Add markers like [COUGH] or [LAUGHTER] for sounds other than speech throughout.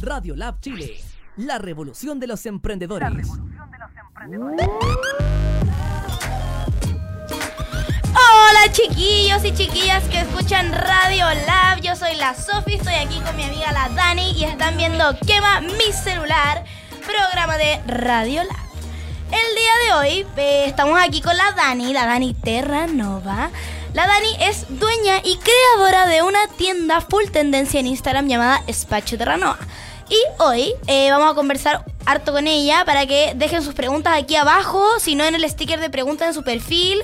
Radio Lab Chile, la revolución de los emprendedores. Hola chiquillos y chiquillas que escuchan Radio Lab, yo soy la Sofi, estoy aquí con mi amiga la Dani y están viendo Quema mi celular, programa de Radio Lab. El día de hoy eh, estamos aquí con la Dani, la Dani Terranova. La Dani es dueña y creadora de una tienda full tendencia en Instagram llamada Espacio Terranova. Y hoy eh, vamos a conversar harto con ella para que dejen sus preguntas aquí abajo, si no en el sticker de preguntas en su perfil,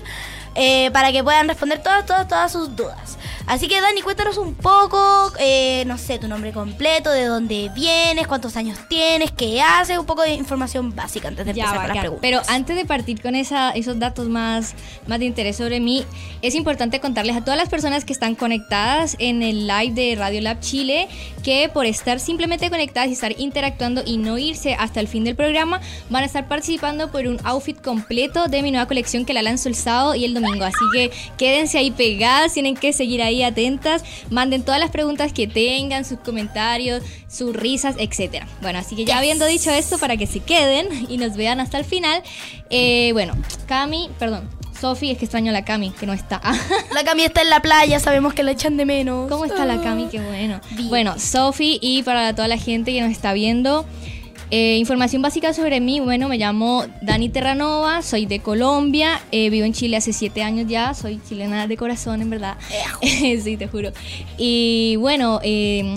eh, para que puedan responder todas, todas, todas sus dudas. Así que Dani, cuéntanos un poco, eh, no sé, tu nombre completo, de dónde vienes, cuántos años tienes, qué haces, un poco de información básica antes de Ya, empezar con las preguntas. Pero antes de partir con esa, esos datos más, más de interés sobre mí, es importante contarles a todas las personas que están conectadas en el live de Radio Lab Chile que por estar simplemente conectadas y estar interactuando y no irse hasta el fin del programa, van a estar participando por un outfit completo de mi nueva colección que la lanzo el sábado y el domingo. Así que quédense ahí pegadas, tienen que seguir ahí atentas, manden todas las preguntas que tengan, sus comentarios, sus risas, etcétera. Bueno, así que ya habiendo dicho esto, para que se queden y nos vean hasta el final, eh, bueno, Cami, perdón, Sofi, es que extraño a la Cami, que no está. La Cami está en la playa, sabemos que la echan de menos. ¿Cómo está la Cami? Qué bueno. Bien. Bueno, Sofi y para toda la gente que nos está viendo, eh, información básica sobre mí. Bueno, me llamo Dani Terranova, soy de Colombia, eh, vivo en Chile hace siete años ya, soy chilena de corazón, en verdad. [LAUGHS] sí, te juro. Y bueno, eh,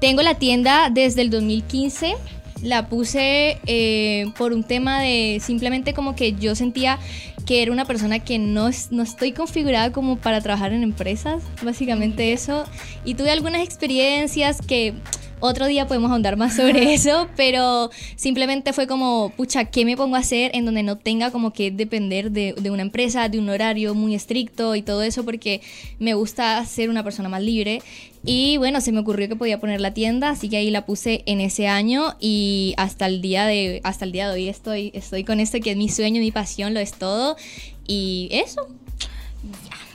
tengo la tienda desde el 2015. La puse eh, por un tema de simplemente como que yo sentía que era una persona que no, no estoy configurada como para trabajar en empresas, básicamente eso. Y tuve algunas experiencias que otro día podemos ahondar más sobre eso, pero simplemente fue como, pucha, ¿qué me pongo a hacer en donde no tenga como que depender de, de una empresa, de un horario muy estricto y todo eso? Porque me gusta ser una persona más libre. Y bueno, se me ocurrió que podía poner la tienda, así que ahí la puse en ese año y hasta el día de, hasta el día de hoy estoy, estoy con esto que es mi sueño, mi pasión, lo es todo. Y eso.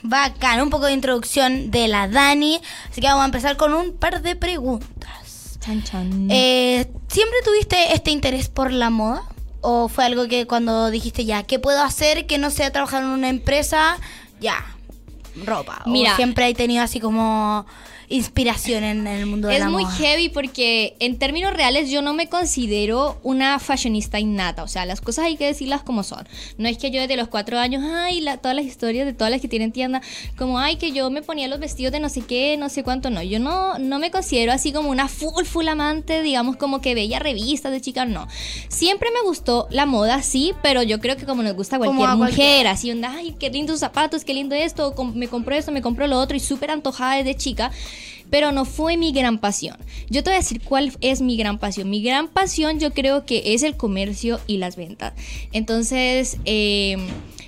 Bacán, un poco de introducción de la Dani. Así que vamos a empezar con un par de preguntas. Chan, chan. Eh, ¿Siempre tuviste este interés por la moda? ¿O fue algo que cuando dijiste ya, ¿qué puedo hacer que no sea trabajar en una empresa? Ya, ropa. Mira. ¿O siempre hay tenido así como inspiración en el mundo de Es la muy moda? heavy porque en términos reales yo no me considero una fashionista innata. O sea, las cosas hay que decirlas como son. No es que yo desde los cuatro años, ay, la- todas las historias de todas las que tienen tienda, como, ay, que yo me ponía los vestidos de no sé qué, no sé cuánto. No, yo no, no me considero así como una full, full amante, digamos, como que veía revistas de chicas, no. Siempre me gustó la moda, sí, pero yo creo que como nos gusta cualquier a mujer, así, onda, ay, qué lindos zapatos, qué lindo esto, com- me compró esto, me compró lo otro, y súper antojada desde chica pero no fue mi gran pasión. Yo te voy a decir cuál es mi gran pasión. Mi gran pasión yo creo que es el comercio y las ventas. Entonces, eh,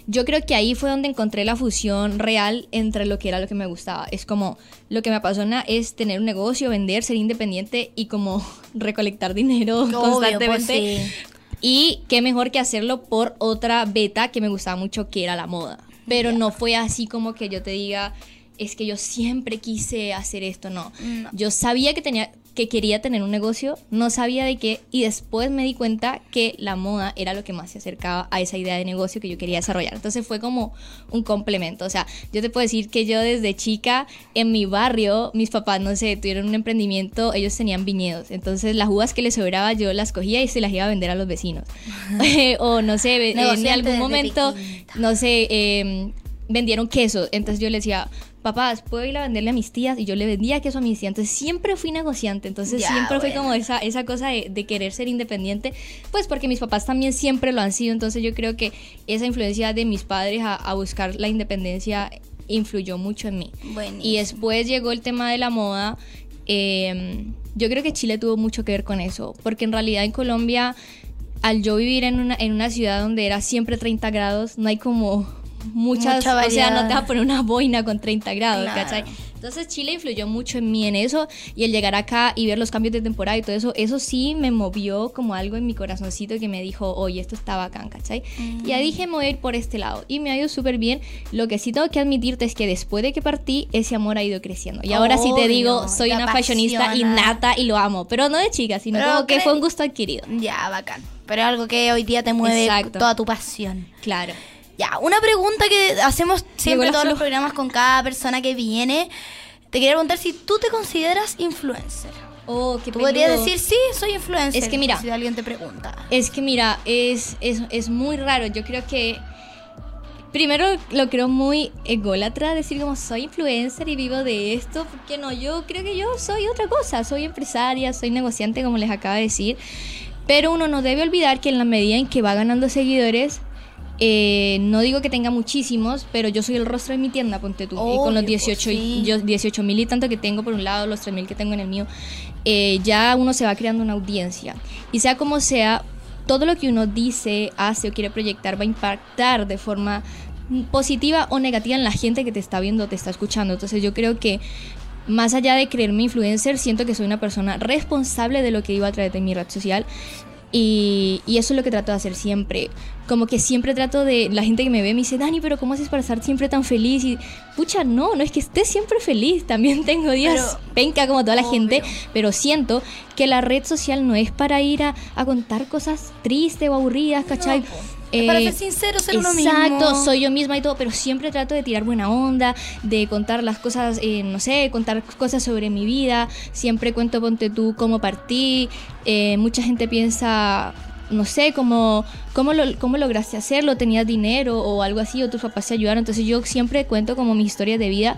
yo creo que ahí fue donde encontré la fusión real entre lo que era lo que me gustaba. Es como lo que me apasiona es tener un negocio, vender, ser independiente y como [LAUGHS] recolectar dinero Obvio, constantemente. pues, sí. Y qué mejor que hacerlo por otra beta que me gustaba mucho, que era la moda. Pero no fue así como que yo te diga, es que yo siempre quise hacer esto, no. No. Yo sabía que tenía que quería tener un negocio, no sabía de qué y después me di cuenta que la moda era lo que más se acercaba a esa idea de negocio que yo quería desarrollar. Entonces fue como un complemento, o sea, yo te puedo decir que yo desde chica en mi barrio, mis papás, no sé, tuvieron un emprendimiento, ellos tenían viñedos, entonces las uvas que les sobraba yo las cogía y se las iba a vender a los vecinos. [LAUGHS] [LAUGHS] o no sé, en algún momento, no sé, eh, vendieron queso. Entonces yo le decía, papás, ¿puedo ir a venderle a mis tías? Y yo le vendía queso a mis tías. Entonces siempre fui negociante. Entonces Ya, siempre fue como esa, esa cosa de, de querer ser independiente. Pues porque mis papás también siempre lo han sido. Entonces yo creo que esa influencia de mis padres a, a buscar la independencia influyó mucho en mí. Buenísimo. Y después llegó el tema de la moda. eh, yo creo que Chile tuvo mucho que ver con eso, porque en realidad en Colombia, al yo vivir en una, en una ciudad donde era siempre 30 grados, no hay como muchas, Mucha o sea, no te vas a poner una boina con 30 grados, Claro. ¿cachai? Entonces Chile influyó mucho en mí en eso y el llegar acá y ver los cambios de temporada y todo eso, eso sí me movió como algo en mi corazoncito que me dijo, oye, esto está bacán, ¿cachai? Y ya dije, me voy a ir por este lado y me ha ido súper bien. Lo que sí tengo que admitirte es que después de que partí, ese amor ha ido creciendo. Y ahora sí te digo, soy te una fashionista apasiona. innata y lo amo, pero no de chica, sino Pero como que fue un gusto adquirido. Ya, bacán. Pero algo que hoy día te mueve Exacto. toda tu pasión. Claro. Ya, una pregunta que hacemos siempre en todos los programas con cada persona que viene. Te quería preguntar si tú te consideras influencer. Oh, qué Tú podrías decir, sí, soy influencer. Es que mira. Si alguien te pregunta. Es que mira, es, es, es muy raro. Yo creo que. Primero lo creo muy ególatra decir como soy influencer y vivo de esto, porque no, yo creo que yo soy otra cosa, soy empresaria, soy negociante como les acabo de decir, pero uno no debe olvidar que en la medida en que va ganando seguidores, eh, no digo que tenga muchísimos, pero yo soy el rostro de mi tienda, ponte tú, y con los Obvio, pues, 18 y- sí. yo 18 mil y tanto que tengo por un lado, los 3 mil que tengo en el mío, eh, ya uno se va creando una audiencia. Y sea como sea, todo lo que uno dice, hace o quiere proyectar va a impactar de forma positiva o negativa en la gente que te está viendo, te está escuchando. Entonces yo creo que más allá de creerme influencer, siento que soy una persona responsable de lo que digo a través de mi red social. Y, y eso es lo que trato de hacer siempre. Como que siempre trato de. La gente que me ve me dice, Dani, pero ¿cómo haces para estar siempre tan feliz? Y pucha, no, no es que esté siempre feliz. También [LAUGHS] tengo días Pero- penca como toda la gente. Pero siento que la red social no es para ir a, a contar cosas tristes o aburridas, ¿cachai? No. Es para Eh, ser sincero, ser uno mismo. Exacto, soy yo misma y todo, pero siempre trato de tirar buena onda, de contar las cosas, eh, no sé, contar cosas sobre mi vida. Siempre cuento, ponte tú, cómo partí. Eh, mucha gente piensa, no sé, cómo, cómo, lo, cómo lograste hacerlo, tenías dinero o algo así, o tus papás te ayudaron. Entonces yo siempre cuento como mi historia de vida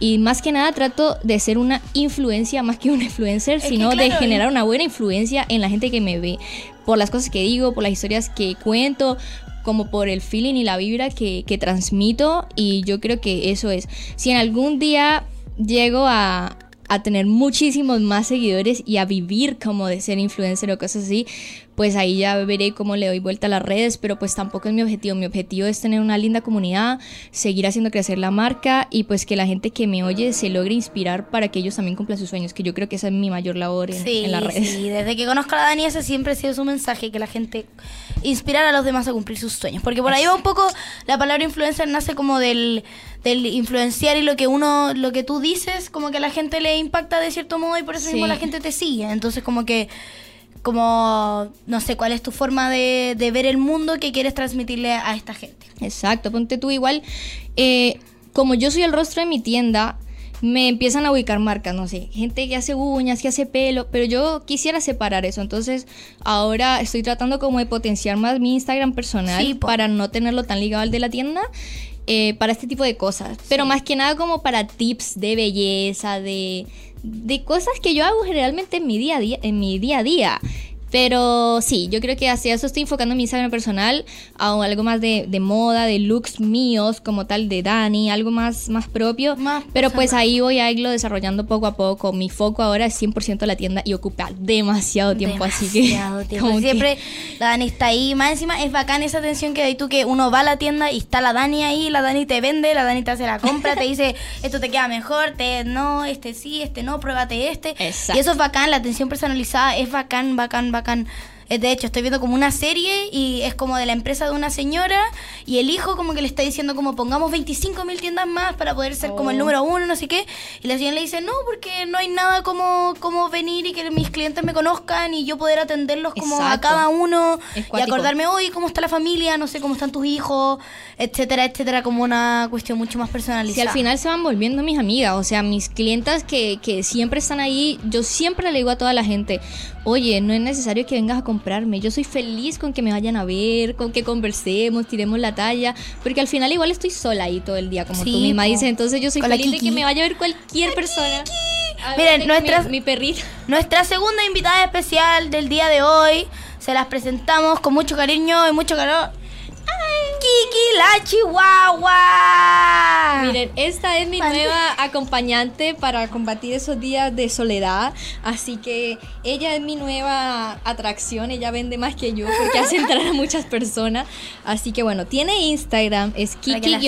y más que nada trato de ser una influencia más que un [LAUGHS] influencer, sino de claro, generar una buena influencia en la gente que me ve, por las cosas que digo, por las historias que cuento, como por el feeling y la vibra que, que transmito y yo creo que eso es. Si en algún día llego a, a tener muchísimos más seguidores y a vivir como de ser influencer o cosas así, pues ahí ya veré cómo le doy vuelta a las redes, pero pues tampoco es mi objetivo. Mi objetivo es tener una linda comunidad, seguir haciendo crecer la marca y pues que la gente que me oye se logre inspirar para que ellos también cumplan sus sueños, que yo creo que esa es mi mayor labor en, Sí, en las redes. sí, desde que conozco a la Dani ese siempre ha sido su mensaje, que la gente inspirar a los demás a cumplir sus sueños. Porque por ahí va un poco, la palabra influencer nace como del, del influenciar y lo que uno, lo que tú dices, como que a la gente le impacta de cierto modo y por eso Sí. mismo la gente te sigue. Entonces como que, como, no sé, cuál es tu forma de, de ver el mundo que quieres transmitirle a esta gente. Exacto, ponte tú igual. eh, como yo soy el rostro de mi tienda, me empiezan a ubicar marcas, no sé, gente que hace uñas, que hace pelo, pero yo quisiera separar eso. Entonces, ahora estoy tratando como de potenciar más mi Instagram personal Sí, para no tenerlo tan ligado al de la tienda. eh, para este tipo de cosas, pero más que nada como para tips de belleza, de, de cosas que yo hago generalmente en mi día a día, en mi día a día. Pero sí, yo creo que hacia eso estoy enfocando mi Instagram personal a algo más de, de moda, de looks míos, como tal de Dani, algo más, más propio. Más Pero pues ahí voy a irlo desarrollando poco a poco. Mi foco ahora es 100% la tienda y ocupa demasiado tiempo, así que... Demasiado [LAUGHS] tiempo. como que- Siempre la Dani está ahí. Más encima es bacán esa atención que hay tú que uno va a la tienda y está la Dani ahí, la Dani te vende, la Dani te hace la compra, te dice [LAUGHS] esto te queda mejor, te no, este sí, este no, pruébate este. Exacto. Y eso es bacán, la atención personalizada es bacán, bacán, bacán. Eh, De hecho, estoy viendo como una serie y es como de la empresa de una señora y el hijo como que le está diciendo como pongamos 25 mil tiendas más para poder ser como el Oh. número uno, no sé qué. Y la señora le dice, no, porque no hay nada como, como venir y que mis clientes me conozcan y yo poder atenderlos como a cada uno y acordarme, hoy cómo está la familia, no sé cómo están tus hijos, etcétera, etcétera, como una cuestión mucho más Si personalizada. al final se van volviendo mis amigas, o sea, mis clientas que, que siempre están ahí, yo siempre le digo a toda la gente, oye, no es necesario que vengas a comprarme, yo soy feliz con que me vayan a ver, con que conversemos, tiremos la talla, porque al final igual estoy sola ahí todo el día, como Sí, tú misma dices, entonces yo soy la feliz de que me vaya a ver cualquier persona. A ver, Miren, tengo nuestras- mi, mi perrita. Nuestra segunda invitada especial del día de hoy, se las presentamos con mucho cariño y mucho calor. Chiqui la Chihuahua. Miren, esta es mi nueva acompañante para combatir esos días de soledad. Así que ella es mi nueva atracción. Ella vende más que yo porque hace entrar a muchas personas. Así que bueno, tiene Instagram, es Kiki-la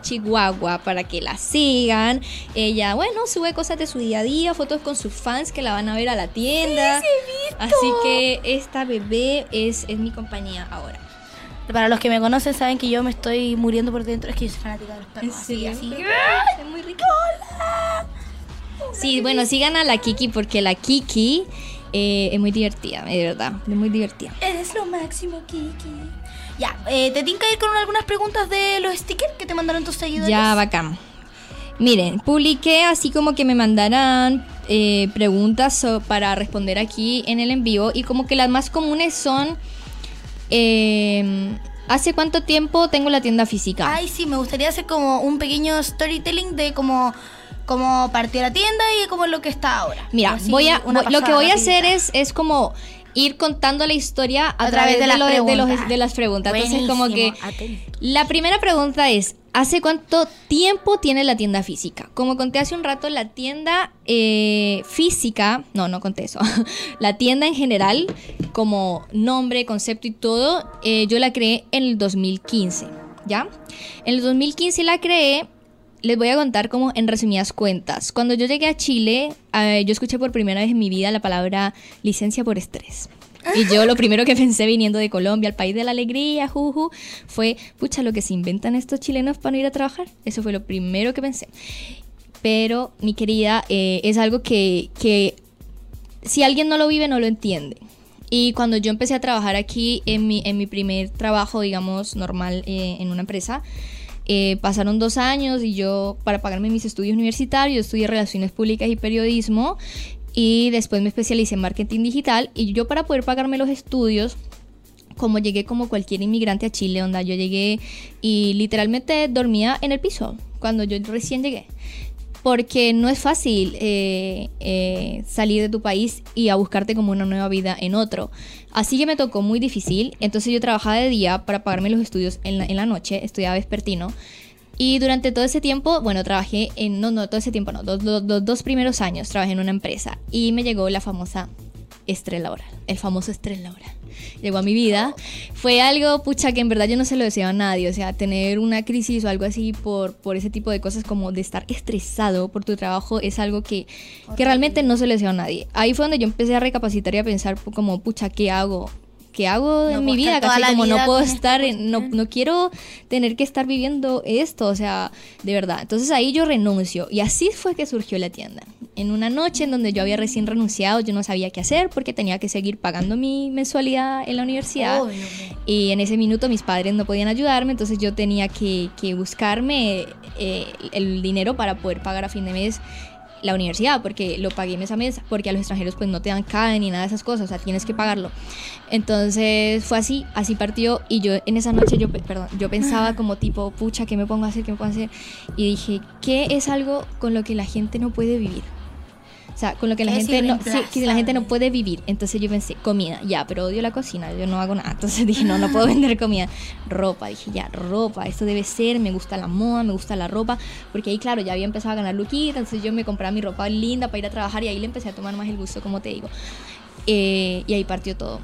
Chihuahua para que la sigan. Ella, bueno, sube cosas de su día a día, fotos con sus fans que la van a ver a la tienda. Sí, sí. Así que esta bebé es, es mi compañía ahora. Para los que me conocen saben que yo me estoy muriendo por dentro. Es que yo soy fanática de los perros. ¿En así. Es muy rico. Sí, bueno, sigan a la Kiki porque la Kiki eh, es muy divertida, de verdad, es muy divertida. Eres lo máximo, Kiki. Ya, eh, ¿te tinca ir con algunas preguntas de los stickers que te mandaron tus seguidores? Ya, bacán. Miren, publiqué así como que me mandaran eh, preguntas para responder aquí en el en vivo y como que las más comunes son, eh, ¿hace cuánto tiempo tengo la tienda física? Ay, sí, me gustaría hacer como un pequeño storytelling de cómo, cómo partió la tienda y cómo es lo que está ahora. Mira, Así, voy a, lo que voy a hacer es, es como ir contando la historia a, través, de, las lo- de los- preguntas. de las preguntas. Entonces, como que atento. la primera pregunta es, ¿hace cuánto tiempo tiene la tienda física? Como conté hace un rato, la tienda eh, física, no, no conté eso, [LAUGHS] la tienda en general, como nombre, concepto y todo, eh, yo la creé en el 2015, ¿ya? En el 2015 la creé les voy a contar como en resumidas cuentas. Cuando yo llegué a Chile, eh, yo escuché por primera vez en mi vida la palabra licencia por estrés. Y yo lo primero que pensé viniendo de Colombia, al país de la alegría, juju, fue, pucha, lo que se inventan estos chilenos para no ir a trabajar. Eso fue lo primero que pensé. Pero, mi querida, eh, es algo que, que si alguien no lo vive, no lo entiende. Y cuando yo empecé a trabajar aquí en mi, en mi primer trabajo, digamos, normal eh, en una empresa, eh, pasaron dos años y yo, para pagarme mis estudios universitarios, estudié Relaciones Públicas y Periodismo y después me especialicé en Marketing Digital y yo para poder pagarme los estudios, como llegué como cualquier inmigrante a Chile, onda, yo llegué y literalmente dormía en el piso cuando yo recién llegué. Porque no es fácil eh, eh, salir de tu país y a buscarte como una nueva vida en otro. Así que me tocó muy difícil. Entonces yo trabajaba de día para pagarme los estudios en la, en la noche. Estudiaba vespertino. Y durante todo ese tiempo, bueno, trabajé en, no, no, todo ese tiempo no, los dos, dos- dos primeros años trabajé en una empresa y me llegó la famosa estrés laboral, el famoso estrés laboral. Llegó a mi vida. Fue algo, pucha, que en verdad yo no se lo deseo a nadie. O sea, tener una crisis o algo así por, por ese tipo de cosas como de estar estresado por tu trabajo es algo que, que realmente no se lo deseo a nadie. Ahí fue donde yo empecé a recapacitar y a pensar como, pucha, ¿qué hago? ¿Qué hago en mi vida? estar toda Casi como no vida puedo estar, en- no, no quiero tener que estar viviendo esto, o sea, de verdad. Entonces ahí yo renuncio y así fue que surgió la tienda. En una noche en donde yo había recién renunciado, yo no sabía qué hacer porque tenía que seguir pagando mi mensualidad en la universidad. Obvio. Y en ese minuto mis padres no podían ayudarme, entonces yo tenía que, que buscarme eh, el dinero para poder pagar a fin de mes la universidad, porque lo pagué mes a mes, porque a los extranjeros pues no te dan CAE ni nada de esas cosas, o sea, tienes que pagarlo. Entonces fue así, así partió y yo en esa noche yo, pe- perdón, yo pensaba como tipo, pucha, ¿qué me pongo a hacer? ¿Qué me pongo a hacer? Y dije, ¿qué es algo con lo que la gente no puede vivir? O sea, con lo que la gente no, sí, la gente no puede vivir. Entonces yo pensé, comida, ya, pero odio la cocina, yo no hago nada. Entonces [LAUGHS] dije, no, no puedo vender comida. Ropa, dije, ya, ropa, esto debe ser, me gusta la moda, me gusta la ropa. Porque ahí, claro, ya había empezado a ganar luquita, entonces yo me compraba mi ropa linda para ir a trabajar y ahí le empecé a tomar más el gusto, como te digo. Eh, y ahí partió todo.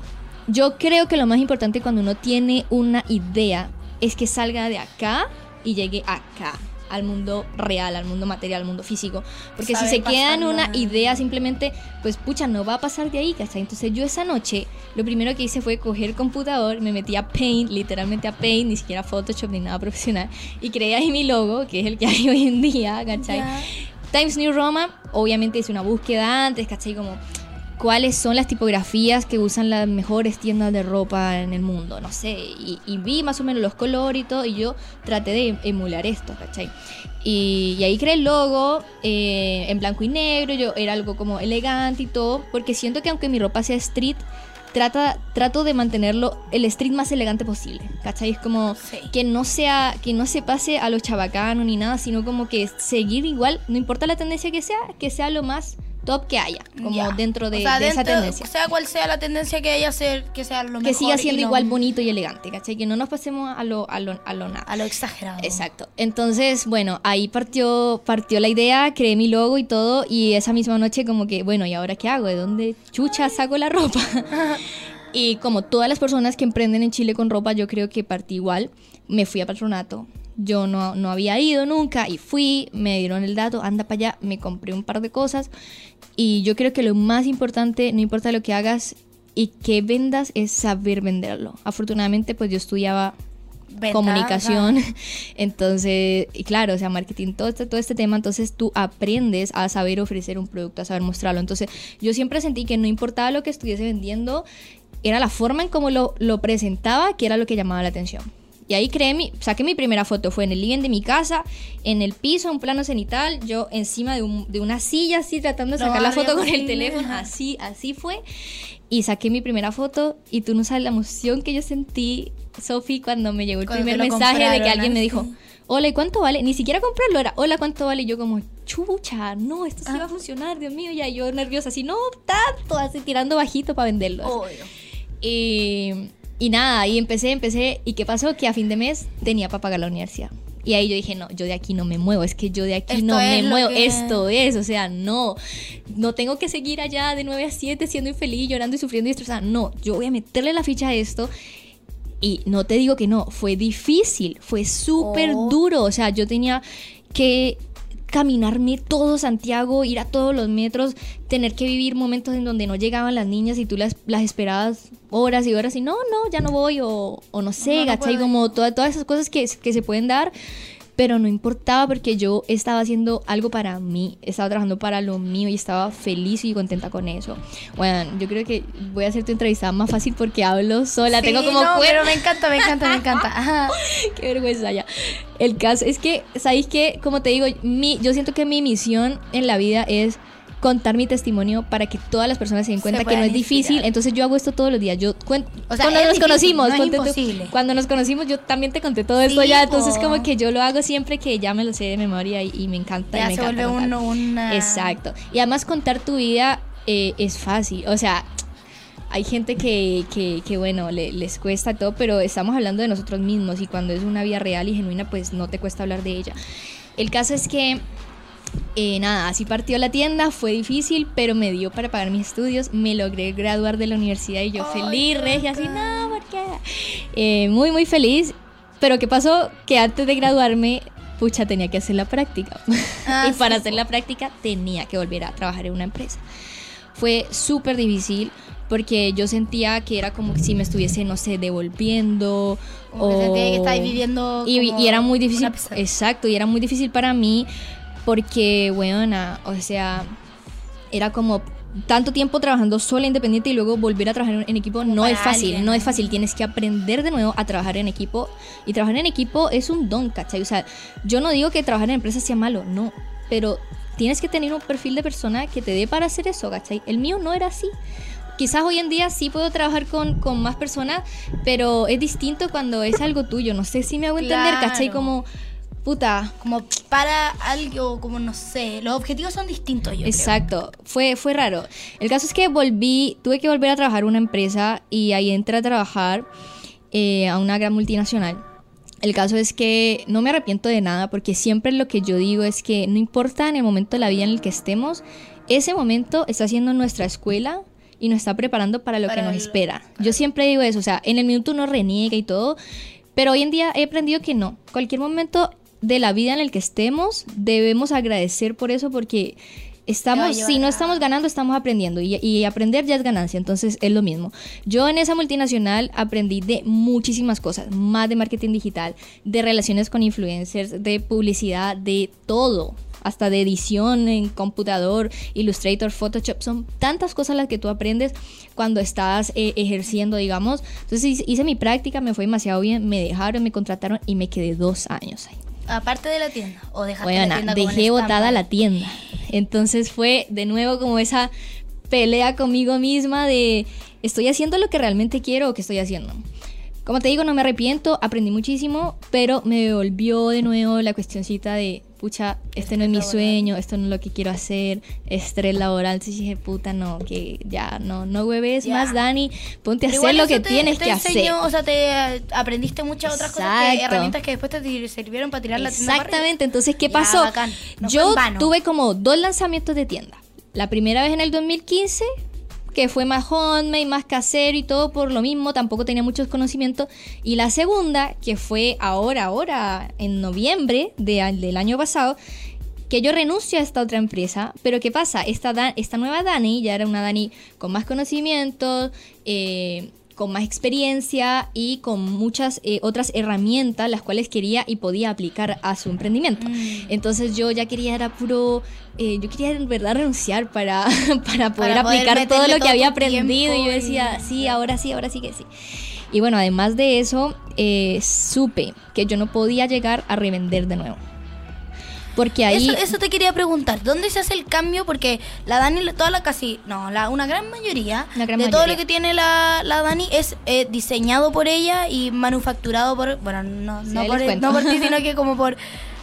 Yo creo que lo más importante cuando uno tiene una idea es que salga de acá y llegue acá al mundo real, al mundo material, al mundo físico. Porque si se queda en una idea simplemente, pues pucha, no va a pasar de ahí, ¿cachai? Entonces yo esa noche, lo primero que hice fue coger el computador, me metí a Paint, literalmente a Paint, ni siquiera Photoshop ni nada profesional, y creé ahí mi logo, que es el que hay [LAUGHS] hoy en día, ¿cachai? Times New Roma, obviamente hice una búsqueda antes, ¿cachai? Como cuáles son las tipografías que usan las mejores tiendas de ropa en el mundo, no sé, y, y vi más o menos los colores y todo, y yo traté de emular esto, ¿cachai? Y, y ahí creé el logo eh, en blanco y negro, yo era algo como elegante y todo, porque siento que aunque mi ropa sea street, trata, trato de mantenerlo el street más elegante posible, ¿cachai? Es como Sí. que no sea, que no se pase a lo chabacano ni nada, sino como que seguir igual, no importa la tendencia que sea, que sea lo más top que haya, como Ya. dentro de, O sea, de esa dentro- tendencia. Sea cual sea la tendencia que haya ser, que sea lo mejor. Que siga siendo no igual bonito y elegante, ¿cachai? Que no nos pasemos a lo, a lo, a lo nada. A lo exagerado. Exacto. Entonces, bueno, ahí partió, partió la idea, creé mi logo y todo, y esa misma noche como que, bueno, ¿y ahora qué hago? ¿De dónde chucha saco la ropa? [LAUGHS] y como todas las personas que emprenden en Chile con ropa, yo creo que partí igual. Me fui a patronato. Yo no, no había ido nunca y fui, me dieron el dato, anda para allá, me compré un par de cosas. Y yo creo que lo más importante, no importa lo que hagas y que vendas, es saber venderlo. Afortunadamente, pues yo estudiaba Venta, comunicación. [LAUGHS] Entonces, y claro, o sea, marketing, todo este, todo este tema, entonces tú aprendes a saber ofrecer un producto, a saber mostrarlo. Entonces, yo siempre sentí que no importaba lo que estuviese vendiendo, era la forma en cómo lo, lo presentaba que era lo que llamaba la atención. Y ahí creé mi, saqué mi primera foto, fue en el living de mi casa, en el piso, un plano cenital, yo encima de, un- de una silla así tratando de No, sacar la foto con el teléfono, así, así fue. Y saqué mi primera foto y tú no sabes la emoción que yo sentí, Sofi, cuando me llegó el Cuando primer mensaje de que alguien me dijo, hola, ¿y cuánto vale? Ni siquiera comprarlo era, hola, ¿cuánto vale? Y yo como, chucha, no, esto sí va Ah. a funcionar, Dios mío, ya yo nerviosa, así, no, tanto, así tirando bajito para venderlo. Obvio. Y, y nada, y empecé, empecé. ¿Y qué pasó? Que a fin de mes tenía para pagar la universidad. Y ahí yo dije, no, yo de aquí no me muevo, es que yo de aquí Esto no me muevo, que- esto es, o sea, no, no tengo que seguir allá de 9 a 7 siendo infeliz, llorando y sufriendo y estresada, no, yo voy a meterle la ficha a esto. Y no te digo que no, fue difícil, fue súper Oh. duro, o sea, yo tenía que caminarme todo Santiago, ir a todos los metros, tener que vivir momentos en donde no llegaban las niñas y tú las, las esperabas horas y horas y no, no, ya no voy o, o no sé, No, no ¿cachai? puedo. Como toda- todas esas cosas que, que se pueden dar, pero no importaba porque yo estaba haciendo algo para mí, estaba trabajando para lo mío y estaba feliz y contenta con eso. Bueno, yo creo que voy a hacer tu entrevista más fácil porque hablo sola, tengo como no, pero me encanta, me encanta, me encanta. [LAUGHS] Ajá. Qué vergüenza ya. El caso es que, ¿sabéis qué? Como te digo, mi, yo siento que mi misión en la vida es contar mi testimonio para que todas las personas se den cuenta que no es difícil. inspirar. Entonces yo hago esto todos los días. Yo cuen- O sea, cuando nos difícil, conocimos, no cuando nos conocimos yo también te conté todo esto Sí, ya, entonces po. como que yo lo hago siempre que ya me lo sé de memoria y, y me encanta. y Ya me se encanta vuelve contar. un- una- Exacto. Y además contar tu vida eh, es fácil. O sea, hay gente que, que, que, bueno, le- les cuesta todo, pero estamos hablando de nosotros mismos y cuando es una vida real y genuina, pues no te cuesta hablar de ella. El caso es que, eh, nada, así partió la tienda, fue difícil, pero me dio para pagar mis estudios, me logré graduar de la universidad y yo feliz, regia, así, no, porque... Eh, muy, muy feliz, pero ¿qué pasó? Que antes de graduarme, pucha, tenía que hacer la práctica. [LAUGHS] Ah, y para sí, hacer la práctica tenía que volver a trabajar en una empresa. Fue súper difícil porque yo sentía que era como si me estuviese, no sé, devolviendo. Como que o... sentía que estabas viviendo Y, como y era muy difícil. Exacto, y era muy difícil para mí porque, bueno, o sea, era como tanto tiempo trabajando sola, independiente y luego volver a trabajar en equipo no es fácil, alguien. no es fácil, tienes que aprender de nuevo a trabajar en equipo y trabajar en equipo es un don, ¿cachai? O sea, yo no digo que trabajar en empresa sea malo, no, pero tienes que tener un perfil de persona que te dé para hacer eso, ¿cachai? El mío no era así. Quizás hoy en día sí puedo trabajar con, con más personas, pero es distinto cuando es algo tuyo. No sé si me hago entender, ¿cachai? Claro. Como, puta, como para algo, como no sé, los objetivos son distintos, yo creo. Exacto, fue, fue raro. El caso es que volví, tuve que volver a trabajar en una empresa y ahí entré a trabajar eh, a una gran multinacional. El caso es que no me arrepiento de nada porque siempre lo que yo digo es que no importa en el momento de la vida en el que estemos, ese momento está siendo nuestra escuela y nos está preparando para lo Para que nos el- espera. Yo siempre digo eso, o sea, en el minuto uno reniega y todo, pero hoy en día he aprendido que no. Cualquier momento de la vida en el que estemos, debemos agradecer por eso porque estamos, si no estamos ganando, estamos aprendiendo y, y aprender ya es ganancia, entonces es lo mismo. Yo en esa multinacional aprendí de muchísimas cosas, más de marketing digital, de relaciones con influencers, de publicidad, de todo. Hasta de edición en computador, Illustrator, Photoshop, son tantas cosas las que tú aprendes cuando estás eh, ejerciendo, digamos. Entonces hice mi práctica, me fue demasiado bien, me dejaron, me contrataron y me quedé dos años ahí. Aparte de la tienda, o dejaste la Bueno, tienda como dejé botada la tienda. Entonces fue de nuevo como esa pelea conmigo misma de estoy haciendo lo que realmente quiero o qué estoy haciendo. Como te digo, no me arrepiento, aprendí muchísimo, pero me devolvió de nuevo la cuestioncita de, pucha, este no es mi sueño, esto no es lo que quiero hacer, estrés laboral. Entonces dije, puta, no, que ya, no, no hueves Ya. más, Dani, ponte a Pero hacer lo que te- tienes te que enseñó, hacer. O sea, te eh, aprendiste muchas otras cosas, que, Exacto. herramientas que después te sirvieron para tirar la tienda. Exactamente, entonces, ¿qué pasó? No Yo tuve como dos lanzamientos de tienda. La primera vez en el 2015, que fue más homemade, más casero y todo por lo mismo, tampoco tenía muchos conocimientos. Y la segunda, que fue ahora, ahora, en noviembre de- del año pasado, que yo renuncio a esta otra empresa, pero ¿qué pasa? Esta, esta nueva Dani ya era una Dani con más conocimientos, eh, con más experiencia y con muchas eh, otras herramientas las cuales quería y podía aplicar a su emprendimiento. Entonces yo ya quería, era puro, eh, yo quería en verdad renunciar para, [LAUGHS] para poder Para poder aplicar todo lo que todo había aprendido y yo decía, sí, ahora sí, ahora sí que sí. Y bueno, además de eso, eh, supe que yo no podía llegar a revender de nuevo. Porque ahí... Eso, eso te quería preguntar, ¿dónde se hace el cambio? Porque la Dani, toda la casi, no, la, una gran mayoría gran de todo lo que tiene la, la Dani es eh, diseñado por ella y manufacturado por, bueno, no, Sí, no, por, no ti, [LAUGHS] sino que como por,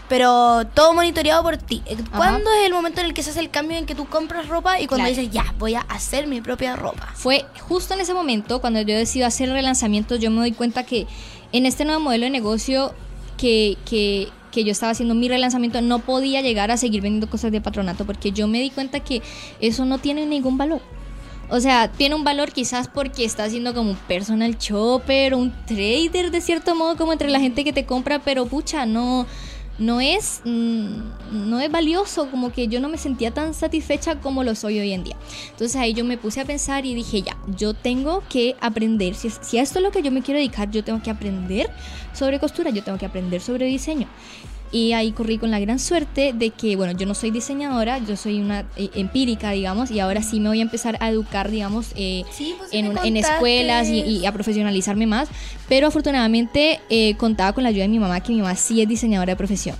pero todo monitoreado por ti. Eh, ¿Cuándo es el momento en el que se hace el cambio en que tú compras ropa y cuando Claro. dices, ya, voy a hacer mi propia ropa? Fue justo en ese momento cuando yo decido hacer relanzamientos, yo me doy cuenta que en este nuevo modelo de negocio que, que, que yo estaba haciendo mi relanzamiento no podía llegar a seguir vendiendo cosas de patronato porque yo me di cuenta que eso no tiene ningún valor. O sea, tiene un valor quizás porque está haciendo como un personal shopper, un trader de cierto modo como entre la gente que te compra, pero pucha, no no es mm, no es valioso, como que yo no me sentía tan satisfecha como lo soy hoy en día. Entonces ahí yo me puse a pensar y dije, ya, yo tengo que aprender, si, si a esto es lo que yo me quiero dedicar, yo tengo que aprender sobre costura, yo tengo que aprender sobre diseño. Y ahí corrí con la gran suerte de que, bueno, yo no soy diseñadora, yo soy una eh, empírica, digamos, y ahora sí me voy a empezar a educar, digamos, eh, Sí, pues en, en escuelas y, y a profesionalizarme más. Pero afortunadamente eh, contaba con la ayuda de mi mamá, que mi mamá sí es diseñadora de profesión.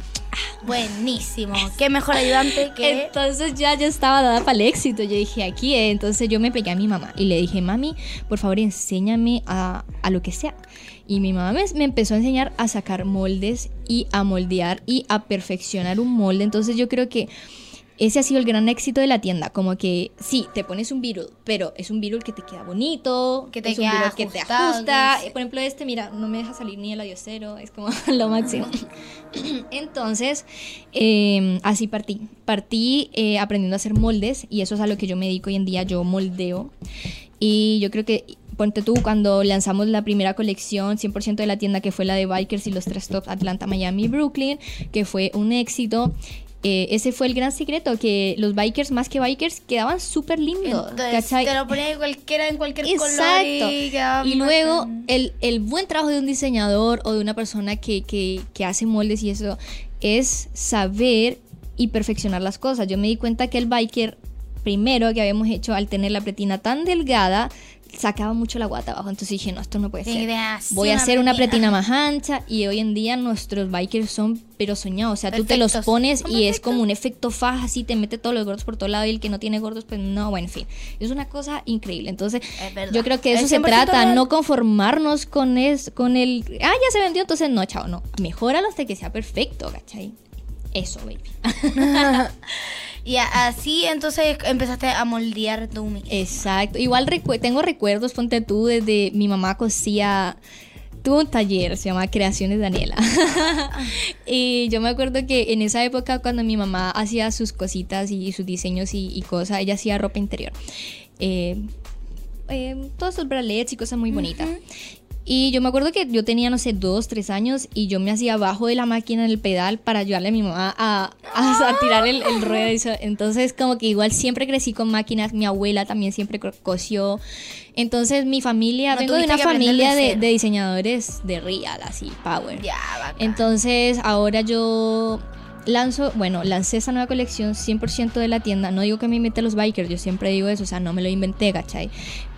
Buenísimo. Qué mejor ayudante que... [LAUGHS] Entonces ya yo estaba dada para el éxito. Yo dije, aquí, eh. entonces yo me pegué a mi mamá y le dije, mami, por favor, enséñame a, a lo que sea. Y mi mamá me, me empezó a enseñar a sacar moldes y a moldear y a perfeccionar un molde. Entonces yo creo que ese ha sido el gran éxito de la tienda. Como que sí, te pones un virul, pero es un virul que te queda bonito, Que te es un queda virul que te ajusta. Por ejemplo, este, mira, no me deja salir ni el adiosero, es como [LAUGHS] lo máximo. [LAUGHS] Entonces, eh, así partí. Partí eh, aprendiendo a hacer moldes y eso es a lo que yo me dedico hoy en día. Yo moldeo. Y yo creo que, ponte tú, cuando lanzamos la primera colección, 100% de la tienda, que fue la de Bikers y los tres tops Atlanta, Miami, Brooklyn, que fue un éxito. eh, ese fue el gran secreto, que los bikers, más que bikers, quedaban súper lindos. Te lo ponías cualquiera en cualquier Exacto. color y, Y luego en- el, el buen trabajo de un diseñador o de una persona que, que, que hace moldes y eso es saber y perfeccionar las cosas. Yo me di cuenta que el biker primero que habíamos hecho al tener la pretina tan delgada sacaba mucho la guata abajo. Entonces dije, no, esto no puede ser. Voy a hacer una pretina. más ancha y hoy en día nuestros bikers son pero soñados. O sea, tú te los Perfectos. pones y es perfectos. como un efecto faja, así te mete todos los gordos por todo lado y el que no tiene gordos, pues no, bueno, en fin. Es una cosa increíble. Entonces, yo creo que de eso Es se 100% trata, real. no conformarnos con, es, con el, ah, ya se vendió, entonces no, chao, no. Mejóralo hasta que sea perfecto, ¿cachai? Eso, baby. [LAUGHS] [LAUGHS] Y así entonces empezaste a moldear tú mismo. Exacto. Igual recue- tengo recuerdos, ponte tú, desde mi mamá cosía. Tuvo un taller, se llama Creaciones Daniela. [LAUGHS] y yo me acuerdo que en esa época, cuando mi mamá hacía sus cositas y sus diseños y, y cosas, ella hacía ropa interior. Eh, eh, todos esos bralets y cosas muy bonitas. Y yo me acuerdo que yo tenía, no sé, dos, tres años y yo me hacía abajo de la máquina en el pedal para ayudarle a mi mamá a, a- a [LAUGHS] tirar el, el ruedo. Entonces, como que igual siempre crecí con máquinas. Mi abuela también siempre co- cosió. Entonces, mi familia, No vengo de tuviste una familia de de diseñadores de real, así, power. Ya, bacán. Entonces, ahora yo lanzo, bueno, lancé esa nueva colección 100% de la tienda. No digo que me invente los bikers, yo siempre digo eso, o sea, no me lo inventé, ¿cachai?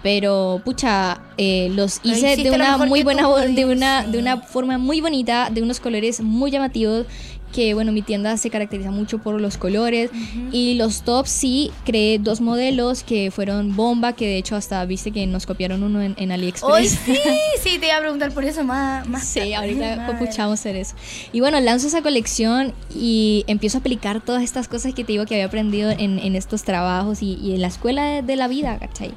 Pero, pucha, eh, los Lo hice de una muy buena de una de una forma muy bonita, de unos colores muy llamativos que bueno, mi tienda se caracteriza mucho por los colores y los tops sí, creé dos modelos que fueron bomba, que de hecho hasta viste que nos copiaron uno en, en AliExpress. Hoy [LAUGHS] sí, sí, te iba a preguntar por eso más, más Sí, tarde. ahorita copuchamos hacer eso. Y bueno, lanzo esa colección y empiezo a aplicar todas estas cosas que te digo que había aprendido en, en estos trabajos y, y en la escuela de, de la vida, ¿cachai?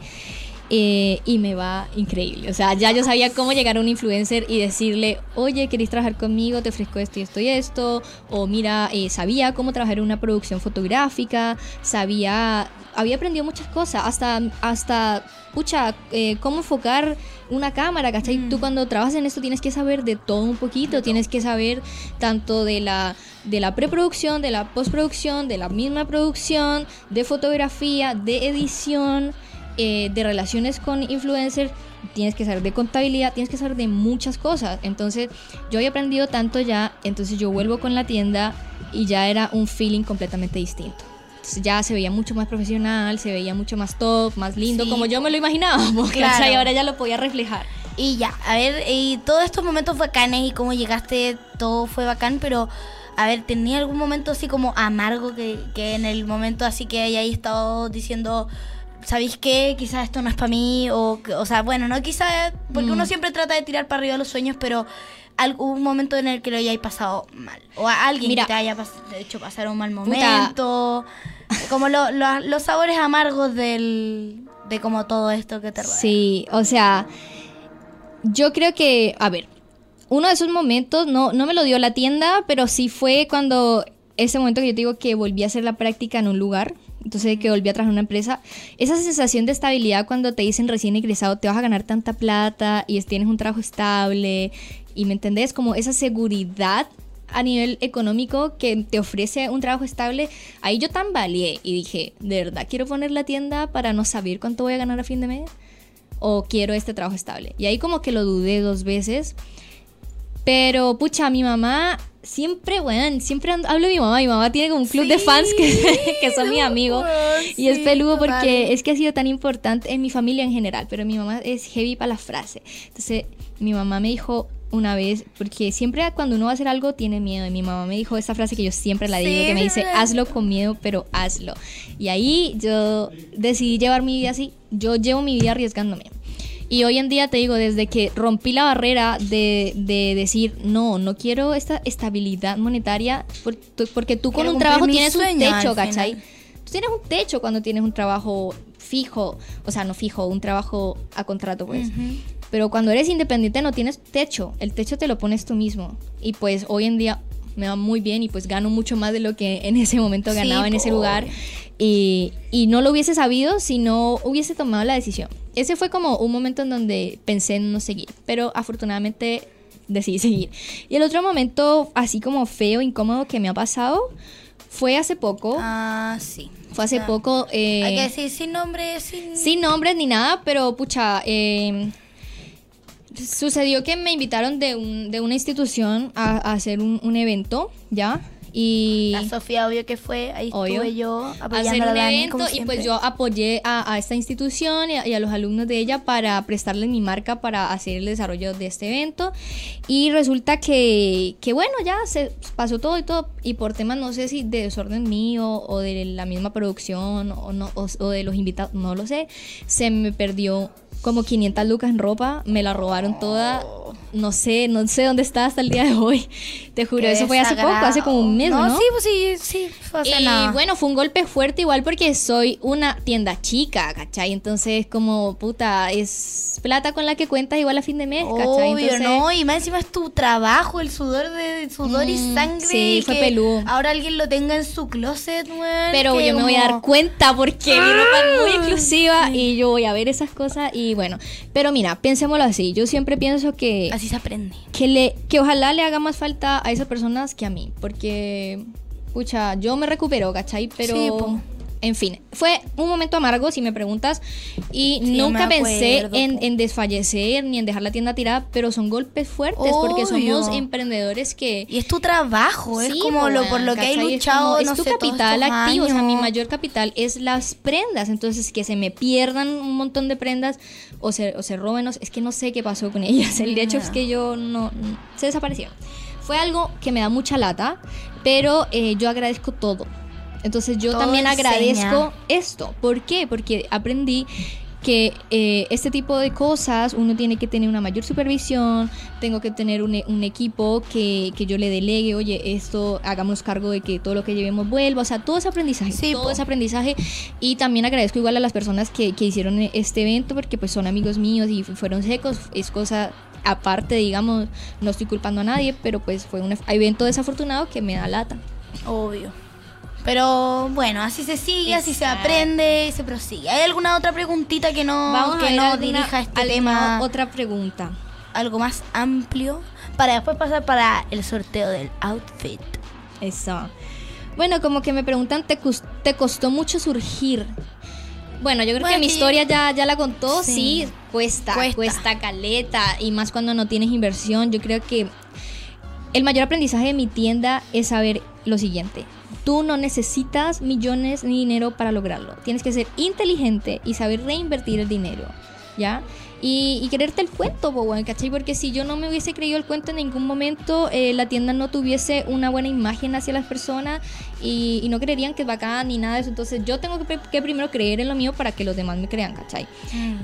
Eh, y me va increíble. O sea, ya yo sabía cómo llegar a un influencer y decirle, oye, ¿queréis trabajar conmigo? Te ofrezco esto y esto y esto. O mira, eh, sabía cómo trabajar en una producción fotográfica, sabía, había aprendido muchas cosas, hasta, hasta, pucha, eh, cómo enfocar una cámara, ¿cachai? Tú cuando trabajas en esto tienes que saber de todo un poquito, tienes que saber tanto de la, de la preproducción, de la postproducción, de la misma producción, de fotografía, de edición eh, de relaciones con influencers, tienes que saber de contabilidad, tienes que saber de muchas cosas. Entonces, yo había aprendido tanto ya, entonces yo vuelvo con la tienda y ya era un feeling completamente distinto. Entonces ya se veía mucho más profesional, se veía mucho más top, más lindo, Sí. como yo me lo imaginaba, [LAUGHS] ¿cachai? Claro. Y ahora ya lo podía reflejar. Y ya, a ver, y todos estos momentos bacanes y cómo llegaste, todo fue bacán, pero a ver, ¿tenía algún momento así como amargo que, que en el momento así que hayáis estado diciendo, ¿sabéis qué? Quizás esto no es para mí, o, o sea, bueno, no quizás, porque Mm. uno siempre trata de tirar para arriba los sueños, pero algún momento en el que lo hayáis pasado mal, o a alguien Mira. que te haya pas- hecho pasar un mal Puta. momento, como lo- lo- los sabores amargos del, de como todo esto que te rodea. Sí, o sea, yo creo que, a ver, uno de esos momentos no, no me lo dio la tienda, pero sí fue cuando ese momento que yo te digo que volví a hacer la práctica en un lugar, entonces que volví a trabajar en una empresa, esa sensación de estabilidad cuando te dicen recién egresado te vas a ganar tanta plata y es- tienes un trabajo estable y me entendés como esa seguridad a nivel económico que te ofrece un trabajo estable, ahí yo tambaleé y dije, de verdad quiero poner la tienda para no saber cuánto voy a ganar a fin de mes o quiero este trabajo estable. Y ahí como que lo dudé dos veces. Pero, pucha, mi mamá siempre, bueno, siempre hablo de mi mamá. Mi mamá tiene como un club de fans que, [LAUGHS] que son mis amigos. weón, Y es peludo porque es que ha sido tan importante en mi familia en general. Pero mi mamá es heavy para la frase. Entonces, mi mamá me dijo una vez, porque siempre cuando uno va a hacer algo tiene miedo. Y mi mamá me dijo esta frase que yo siempre la digo, Sí, que me dice, hazlo con miedo, pero hazlo. Y ahí yo decidí llevar mi vida así. Yo llevo mi vida arriesgándome. Y hoy en día te digo, desde que rompí la barrera de, de decir, no, no quiero esta estabilidad monetaria, porque tú con Quiero un trabajo tienes un techo, ¿cachai? Tú tienes un techo cuando tienes un trabajo fijo, o sea, no fijo, un trabajo a contrato, pues. Pero cuando eres independiente no tienes techo, el techo te lo pones tú mismo. Y pues hoy en día me va muy bien y pues gano mucho más de lo que en ese momento Sí, ganaba en ese lugar. Y, y no lo hubiese sabido si no hubiese tomado la decisión. Ese fue como un momento en donde pensé en no seguir, pero afortunadamente decidí seguir. Y el otro momento así como feo, incómodo que me ha pasado fue hace poco. Ah, sí. fue hace Ah. poco. eh, Hay que decir sin nombre, sin... sin nombres ni nada, pero pucha, eh, sucedió que me invitaron de, un- de una institución a, a hacer un, un evento, ¿ya? Y La Sofía, obvio que fue, ahí Obvio. estuve yo a apoyando hacer a un la Dani, evento y pues yo apoyé a, a esta institución y a, y a los alumnos de ella para prestarles mi marca para hacer el desarrollo de este evento. Y resulta que, que bueno ya se pasó todo y todo. Y por temas no sé si de desorden mío o de la misma producción o, no, o, o de los invitados no lo sé. Se me perdió como 500 lucas en ropa me la robaron toda no sé no sé dónde está hasta el día de hoy te juro Qué eso fue hace poco hace como un mes no, ¿no? sí, pues sí, sí, fue hace Y nada. bueno, fue un golpe fuerte igual porque soy una tienda chica, ¿cachai? Entonces como, puta, es plata con la que cuentas igual a fin de mes, ¿cachai? Obvio, Entonces, no, y más encima es tu trabajo, el sudor de sudor y Mm, sangre. sí, y fue peludo. Ahora alguien lo tenga en su closet, weón. Pero yo me voy a dar cuenta porque mi ropa es muy Ah, exclusiva y yo voy a ver esas cosas y bueno, pero mira, pensémoslo así, yo siempre pienso que, Así se aprende. que, le, que ojalá le haga más falta a esas personas que a mí, porque, pucha, yo me recupero, ¿cachai? Pero... Sí. En fin, fue un momento amargo si me preguntas y Sí, nunca pensé en, en desfallecer ni en dejar la tienda tirada, pero son golpes fuertes porque somos emprendedores que... Y es tu trabajo, es Sí, como po, lo por lo que hay. Es luchado, como- no es tu sé, capital activo, o sea, mi años. mayor capital es las prendas, entonces que se me pierdan un montón de prendas o se, o se roben, o es que no sé qué pasó con ellas, el hecho es que yo no, se desaparecieron. fue algo que me da mucha lata, pero eh, yo agradezco todo. Entonces yo Todo también enseña. agradezco esto. ¿Por qué? Porque aprendí que eh, este tipo de cosas uno tiene que tener una mayor supervisión, tengo que tener un, un equipo que, que yo le delegue, oye, esto hagamos cargo de que todo lo que llevemos vuelva, o sea, todo ese aprendizaje, Sí, todo po. ese aprendizaje y también agradezco igual a las personas que, que hicieron este evento porque pues son amigos míos y fueron secos, es cosa aparte, digamos, no estoy culpando a nadie, pero pues fue un evento desafortunado que me da lata. Obvio. Pero bueno, así se sigue, así se aprende y se prosigue. ¿Hay alguna otra preguntita que no, Vamos que a no alguna- dirija este tema otra pregunta. algo más amplio? Para después pasar para el sorteo del outfit. Eso. Bueno, como que me preguntan, ¿te, te costó mucho surgir? Bueno, yo creo Bueno, que mi historia ya, ya la contó, Sí. sí, cuesta, Cuesta. cuesta, caleta, y más cuando no tienes inversión. Yo creo que el mayor aprendizaje de mi tienda es saber lo siguiente. Tú no necesitas millones ni dinero para lograrlo. Tienes que ser inteligente y saber reinvertir el dinero, ¿ya? Y, y creerte el cuento, po, weón, ¿cachai? Porque si yo no me hubiese creído el cuento en ningún momento, eh, la tienda no tuviese una buena imagen hacia las personas y, y no creerían que es bacán ni nada de eso. Entonces yo tengo que, primero creer en lo mío para que los demás me crean, ¿cachai?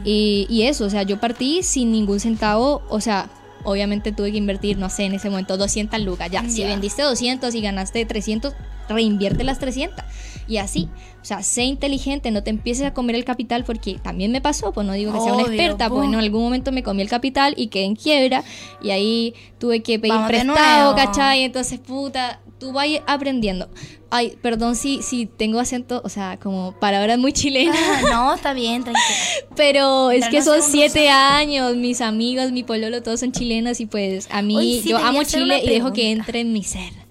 Y, y eso, o sea, yo partí sin ningún centavo, o sea, obviamente tuve que invertir, no sé, en ese momento 200 lucas, ya, si Ya. vendiste 200 y ganaste 300, reinvierte las 300. Y así, o sea, sé inteligente, no te empieces a comer el capital porque también me pasó, pues no digo que sea una experta, po. pues en algún momento me comí el capital y quedé en quiebra y ahí tuve que pedir Vamos prestado. ¿cachai? Entonces, puta, tú vas aprendiendo. Ay, perdón si, si tengo acento, o sea, como palabras muy chilenas. Ah, no, está bien, tranquila. [LAUGHS] Pero es Pero que no son siete años, mis amigos, mi pololo, todos son chilenos y pues a mí sí, yo amo Chile y dejo que entre en mi ser.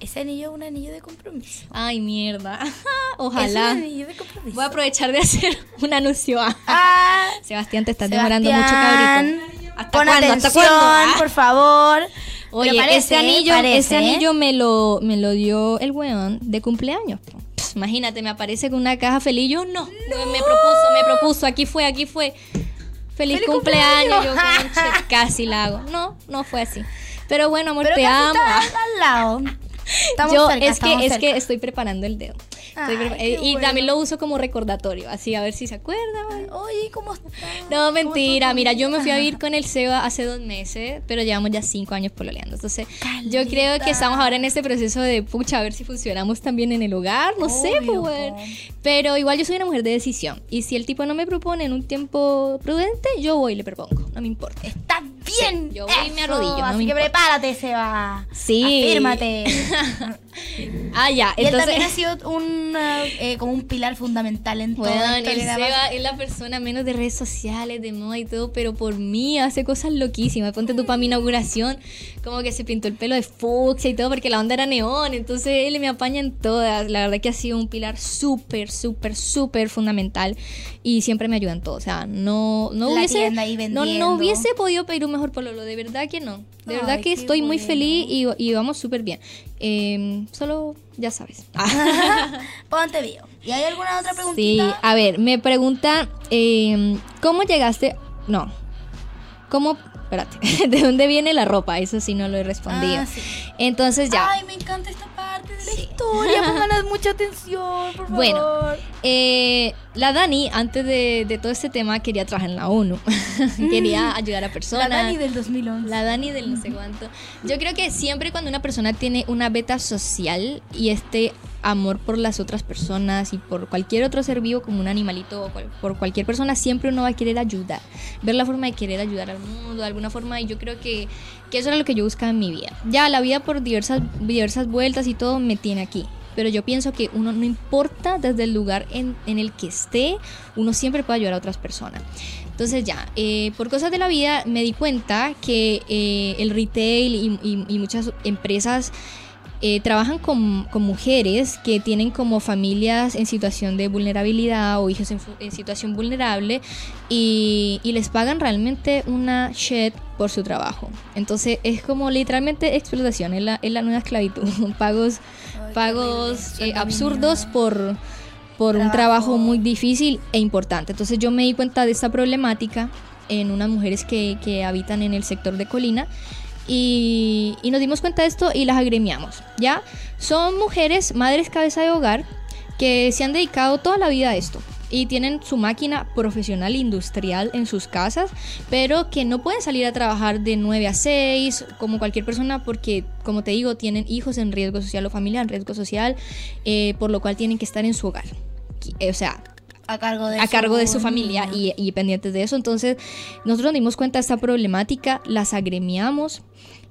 Ese anillo es un anillo de compromiso. Ay, mierda. [LAUGHS] Es un Ojalá. anillo de compromiso. Voy a aprovechar de hacer [LAUGHS] un anuncio. a- Ah, Sebastián, te estás Sebastián, demorando mucho, cabrito. ¿Hasta Pon cuándo? atención, ¿Hasta cuándo? Ah. por favor. Oye, parece, ese anillo, parece, ese ¿eh? anillo me lo, me lo dio el weón de cumpleaños. Imagínate, me aparece con una caja feliz. Yo no, me propuso, me propuso. Aquí fue, aquí fue. Feliz, ¡Feliz cumpleaños. cumpleaños! Yo conche, casi la hago. No, no fue así. Pero bueno, amor, Pero te casi amo. al lado. Estamos Yo cerca, es que es que estoy preparando el dedo. Ay, eh, y bueno. también lo uso como recordatorio, así a ver si se acuerda. Oye, ¿cómo? No, ¿Cómo mentira. Mira, yo me fui a vivir con el Seba hace dos meses, pero llevamos ya cinco años pololeando. Entonces, yo creo que estamos ahora en este proceso de, pucha, a ver si funcionamos también en el hogar. No sé, Obvio, pues. Pero igual yo soy una mujer de decisión. Y si el tipo no me propone en un tiempo prudente, yo voy y le propongo. No me importa. Está bien. yo voy y me arrodillo, no Así me que prepárate, Seba. Sí. Afírmate. [LAUGHS] Ah, ya. y él Entonces. también ha sido un, eh, como un pilar fundamental en todo Bueno, esto. el Seba es la persona menos de redes sociales, de moda y todo, pero por mí hace cosas loquísimas. Ponte tú para mi inauguración, como que se pintó el pelo de fucsia y todo, porque la onda era neón. Entonces él me apaña en todas. La verdad que ha sido un pilar súper, súper, súper fundamental y siempre me ayuda en todo. O sea, no, no La hubiese. No, no hubiese podido pedir un mejor pololo, de verdad que no. De verdad que estoy muy feliz y, y vamos súper bien. Eh, solo, ya sabes. [LAUGHS] Ponte vivo. ¿Y hay alguna otra Sí, preguntita? a ver, me pregunta, eh, ¿cómo llegaste? No, ¿cómo? Espérate, [LAUGHS] ¿de dónde viene la ropa? Eso sí no lo he respondido. Ah, sí. Entonces ya, Ay, me encanta esta la historia. [LAUGHS] Pónganos mucha atención, por favor. Bueno, eh, la Dani, antes de, de todo este tema, quería trabajar en la ONU. [LAUGHS] quería [LAUGHS] ayudar a personas. La Dani del 2011. La Dani del no sé cuánto. Yo creo que siempre cuando una persona tiene una beta social y este amor por las otras personas y por cualquier otro ser vivo como un animalito o cual- por cualquier persona, siempre uno va a querer ayudar. Ver la forma de querer ayudar al mundo de alguna forma y yo creo que, que eso era lo que yo buscaba en mi vida. Ya la vida por diversas, diversas vueltas y todo me tiene aquí. Pero yo pienso que uno no importa desde el lugar en, en el que esté, uno siempre puede ayudar a otras personas. Entonces ya, eh, por cosas de la vida me di cuenta que eh, el retail y, muchas empresas eh, trabajan con, con mujeres que tienen como familias en situación de vulnerabilidad o hijos en, situación vulnerable y, y les pagan realmente una shit por su trabajo. Entonces es como literalmente explotación, es la, es la nueva esclavitud, [LAUGHS] pagos, Ay, pagos eh, absurdos por, por un Trabajo. trabajo muy difícil e importante. Entonces yo me di cuenta de esta problemática en unas mujeres que, que habitan en el sector de Colina y, y nos dimos cuenta de esto y las agremiamos, ¿ya? Son mujeres, madres cabeza de hogar, que se han dedicado toda la vida a esto y tienen su máquina profesional industrial en sus casas, pero que no pueden salir a trabajar de 9 a 6 como cualquier persona porque, como te digo, tienen hijos en riesgo social o familiar en riesgo social, eh, por lo cual tienen que estar en su hogar. O sea, a cargo de, a su, cargo de su familia y, y pendientes de eso. Entonces, nosotros nos dimos cuenta de esta problemática, las agremiamos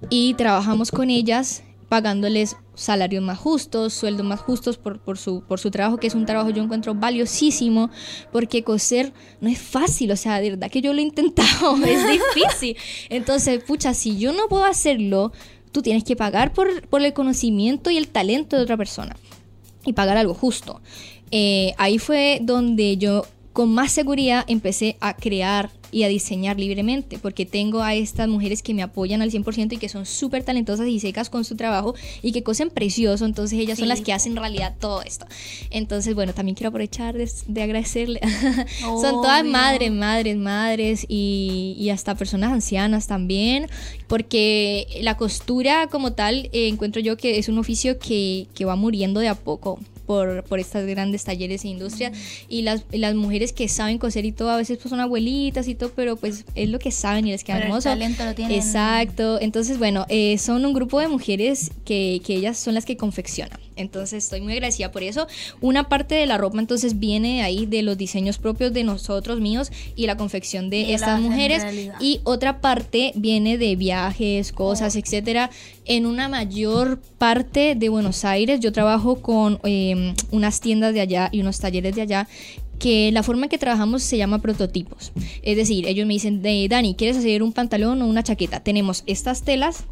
y trabajamos con ellas pagándoles salarios más justos, sueldos más justos por, por, su, por su trabajo, que es un trabajo yo encuentro valiosísimo, porque coser no es fácil, o sea, de verdad que yo lo he intentado, [LAUGHS] es difícil. Entonces, pucha, si yo no puedo hacerlo, tú tienes que pagar por, por el conocimiento y el talento de otra persona y pagar algo justo. Eh, ahí fue donde yo con más seguridad empecé a crear y a diseñar libremente, porque tengo a estas mujeres que me apoyan al 100% y que son súper talentosas y secas con su trabajo y que cosen precioso, entonces ellas son las que hacen realidad todo esto. Entonces, bueno, también quiero aprovechar de, de agradecerle. [LAUGHS] son todas madres, madres, madres y, y hasta personas ancianas también, porque la costura como tal, eh, encuentro yo que es un oficio que, que va muriendo de a poco por, por estas grandes talleres e industrias y las, y las mujeres que saben coser y todo, a veces pues son abuelitas y todo, pero pues es lo que saben y les queda Pero el hermoso. talento lo tienen. Exacto, entonces bueno, eh, son un grupo de mujeres que, que ellas son las que confeccionan. Entonces estoy muy agradecida por eso. Una parte de la ropa entonces viene ahí de los diseños propios de nosotros míos y la confección de la estas mujeres. Y otra parte viene de viajes, cosas, Oh. etcétera. En una mayor parte de Buenos Aires, yo trabajo con eh, unas tiendas de allá y unos talleres de allá que la forma en que trabajamos se llama prototipos. Es decir, ellos me dicen, "De- Dani, ¿quieres hacer un pantalón o una chaqueta? Tenemos estas telas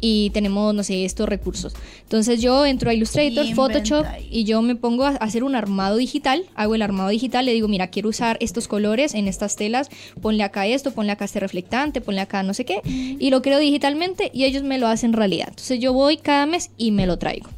y tenemos, no sé, estos recursos. Entonces yo entro a Illustrator, Photoshop y yo me pongo a hacer un armado digital, hago el armado digital, le digo, mira, quiero usar estos colores en estas telas, ponle acá esto, ponle acá este reflectante, ponle acá no sé qué, y lo creo digitalmente y ellos me lo hacen realidad. Entonces yo voy cada mes y me lo traigo.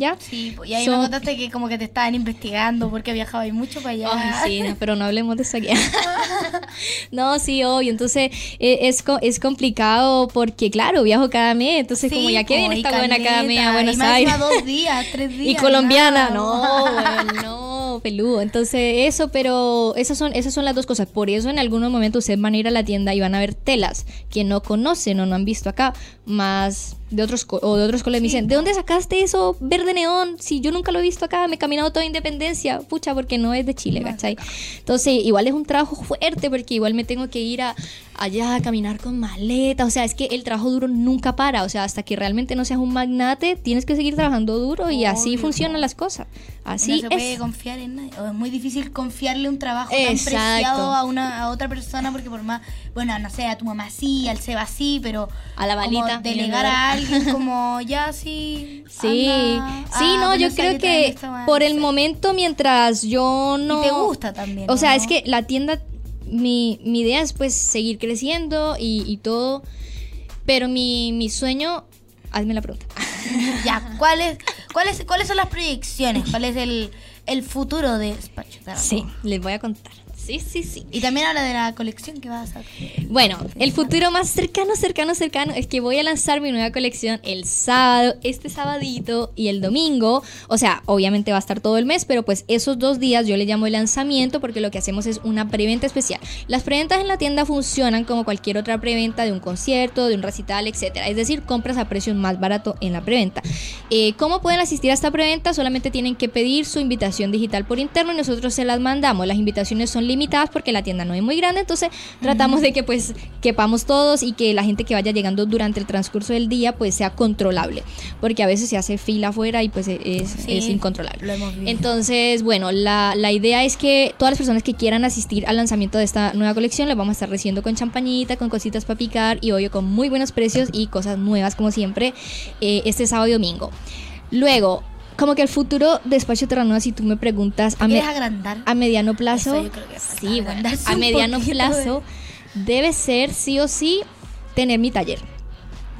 ¿Ya? Sí, y ahí Son- me contaste que como que te estaban investigando porque viajaba y mucho para allá. Sí, no, pero no hablemos de eso aquí. [LAUGHS] no, sí, obvio. Entonces eh, es, es complicado porque, claro, viajo cada mes. Entonces, como ya que viene esta buena cada mes a Buenos y más Aires. dos días, [LAUGHS] tres días. y colombiana, nada. no, bueno, no, peludo. Entonces, eso, pero esas son, esas son las dos cosas. Por eso en algunos momentos ustedes van a ir a la tienda y van a ver telas que no conocen o no han visto acá, más de otros o de otros colores. Me dicen, ¿de dónde sacaste eso verde neón? Si yo nunca lo he visto acá, me he caminado toda independencia, pucha, porque no es de Chile, ¿cachai? Entonces, igual es un trabajo fuerte porque igual me tengo que ir a allá a caminar con maleta, o sea, es que el trabajo duro nunca para, o sea, hasta que realmente no seas un magnate, tienes que seguir trabajando duro y así funcionan las cosas. Así no se puede es. confiar en nadie. O es muy difícil confiarle un trabajo tan Exacto. preciado a una a otra persona porque por más, bueno, no sé, a tu mamá sí, al Seba sí, pero A la balita, delegar a alguien [LAUGHS] como ya sí. Sí, anda, sí, ah, no, yo creo que por el momento mientras yo no... Y te gusta también. O sea, ¿no? es que la tienda, mi, mi idea es pues seguir creciendo y, y todo, pero mi, mi sueño, hazme la pregunta. [LAUGHS] Ya, ¿cuáles, cuáles, ¿cuáles son las proyecciones? ¿Cuál es el, el futuro de Tarot? Sí, les voy a contar. Sí, sí, sí. Y también habla de la colección que vas a sacar. Bueno, el futuro más cercano, cercano, cercano es que voy a lanzar mi nueva colección el sábado, este sabadito y el domingo. O sea, obviamente va a estar todo el mes, pero pues esos dos días yo le llamo el lanzamiento porque lo que hacemos es una preventa especial. Las preventas en la tienda funcionan como cualquier otra preventa de un concierto, de un recital, etcétera. Es decir, compras a precio más barato en la preventa. Eh, ¿Cómo pueden asistir a esta preventa? Solamente tienen que pedir su invitación digital por interno y nosotros se las mandamos. Las invitaciones son limitadas porque la tienda no es muy grande, entonces tratamos de que pues quepamos todos y que la gente que vaya llegando durante el transcurso del día pues sea controlable, porque a veces se hace fila afuera y pues es, Sí, es incontrolable. Entonces, bueno, la, la idea es que todas las personas que quieran asistir al lanzamiento de esta nueva colección les vamos a estar recibiendo con champañita, con cositas para picar y obvio con muy buenos precios y cosas nuevas como siempre eh, este sábado y domingo. Luego, como que el futuro de Espacio Terranova, si tú me preguntas a, me- a mediano plazo, sí, bueno, a mediano plazo debe ser sí o sí tener mi taller.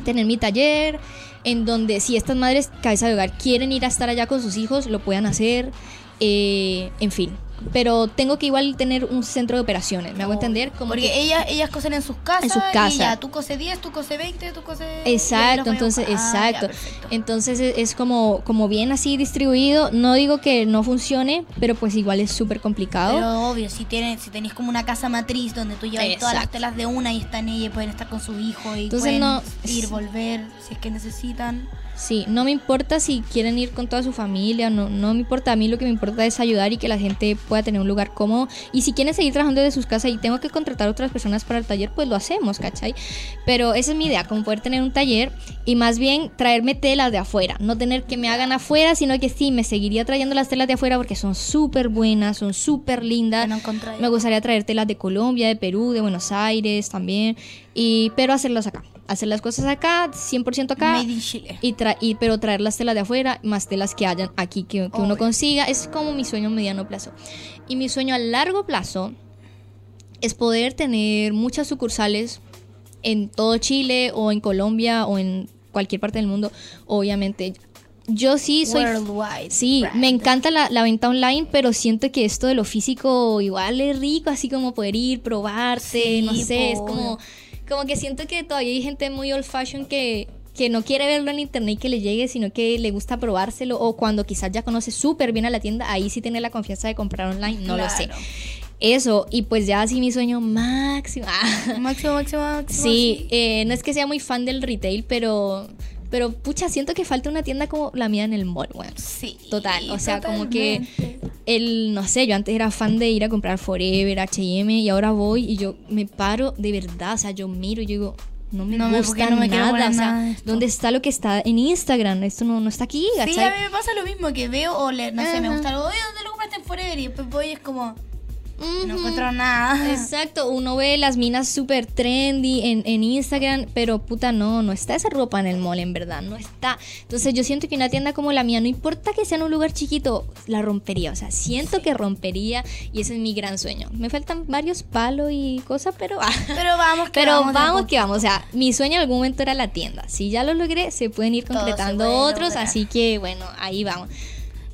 Tener mi taller en donde si estas madres cabeza de hogar quieren ir a estar allá con sus hijos, lo puedan hacer. Eh, en fin, pero tengo que igual tener un centro de operaciones, ¿me hago entender? Como Porque que- ellas, ellas cosen en sus casas. En sus Y casas. ya, tú cose 10, tú cose 20, tú cose. y Exacto, entonces. Ah, ya, exacto. perfecto. entonces es, es como, como bien así distribuido. No digo que no funcione, pero pues igual es súper complicado. Pero obvio, si tienes, si tenés como una casa matriz donde tú llevas todas las Exacto. telas de una y están ella y pueden estar con sus hijos y Entonces pueden no- ir, volver, si es que necesitan. Sí, no me importa si quieren ir con toda su familia, no, no me importa. A mí lo que me importa es ayudar y que la gente pueda tener un lugar cómodo. Y si quieren seguir trabajando desde sus casas y tengo que contratar otras personas para el taller, pues lo hacemos, ¿cachai? Pero esa es mi idea, como poder tener un taller y más bien traerme telas de afuera. No tener que me hagan afuera, sino que sí, me seguiría trayendo las telas de afuera porque son súper buenas, son súper lindas. No. Me gustaría traer telas de Colombia, de Perú, de Buenos Aires también. Y, pero hacerlas acá. Hacer las cosas acá, 100% acá. Made in Chile. Y, tra- y- pero traer las telas de afuera, más telas que hayan aquí que, que uno consiga, es como mi sueño a mediano plazo. Y mi sueño a largo plazo es poder tener muchas sucursales en todo Chile o en Colombia o en cualquier parte del mundo, obviamente. Yo sí soy... Worldwide. Sí, brand. me encanta la, la venta online, pero siento que esto de lo físico igual es rico, así como poder ir, probarte, Sí, no sé, es como. Como que siento que todavía hay gente muy old fashion que, que no quiere verlo en internet y que le llegue, sino que le gusta probárselo, o cuando quizás ya conoce súper bien a la tienda, ahí sí tiene la confianza de comprar online, no lo sé. Eso, y pues ya así mi sueño máximo. [LAUGHS] Máximo, máximo, máximo. Sí, eh, no es que sea muy fan del retail, pero, pero pucha, siento que falta una tienda como la mía en el mall, bueno. Sí. Total, o sea, como que el, no sé, yo antes era fan de ir a comprar Forever, H&M y ahora voy y yo me paro de verdad, o sea, yo miro y yo digo, no me No gusta no me nada, o sea, nada. ¿dónde está lo que está en Instagram? Esto no, no está aquí, Sí, ¿cachai? a mí me pasa lo mismo, que veo o le, no sé, me gusta algo, oye, ¿dónde lo compraste en Forever? Y después voy y es como, no encuentro nada. Exacto, uno ve las minas súper trendy en, en Instagram, pero puta, no, no está esa ropa en el mall, en verdad, no está. Entonces yo siento que una tienda como la mía, no importa que sea en un lugar chiquito, la rompería, o sea, siento que rompería y ese es mi gran sueño. Me faltan varios palos y cosas, pero... ah. Pero vamos, que Pero vamos, que vamos, o sea, mi sueño en algún momento era la tienda. Si ya lo logré, se pueden ir Todo concretando puede otros, lograr. así que bueno, ahí vamos.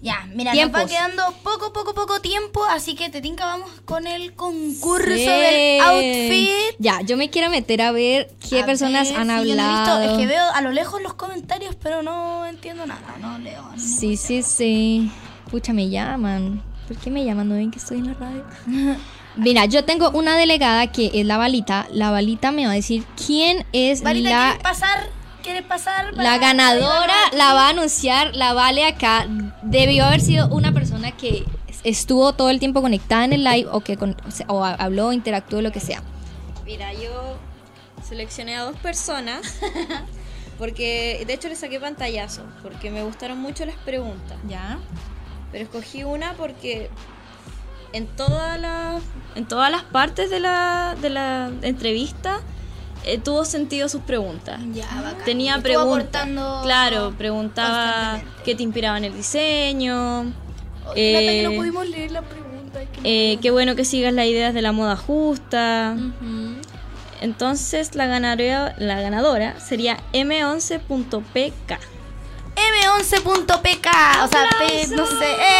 Ya, mira, Tiempos. nos va quedando poco, poco, poco tiempo, así que te tinca, vamos con el concurso Sí. del outfit. Ya, yo me quiero meter a ver qué A personas ver han si yo no he hablado. visto- es que veo a lo lejos los comentarios, pero no entiendo nada, no leo. no Sí, sí, sí. Pucha, me llaman. ¿Por qué me llaman? ¿No ven que estoy en la radio? [LAUGHS] Mira, yo tengo una delegada que es la balita. La balita me va a decir quién es Varita, la, ¿quieres pasar? ¿Quieres pasar? la ganadora. La va a anunciar, la vale acá. Debió haber sido una persona que estuvo todo el tiempo conectada en el live o que con- o habló, interactuó, lo que sea. Mira, yo seleccioné a dos personas [LAUGHS] porque de hecho le saqué pantallazo porque me gustaron mucho las preguntas. ¿Ya? Pero escogí una porque en todas las en todas las partes de la, de la entrevista eh, tuvo sentido sus preguntas. Ya, bacán. Tenía preguntas. Claro, preguntaba qué te inspiraba en el diseño. Eh, no pudimos leer la pregunta. eh, qué bueno que sigas las ideas de la moda justa. Entonces la ganadora, la ganadora sería M11.pk. M11.pk, o sea, P- no sé, eh,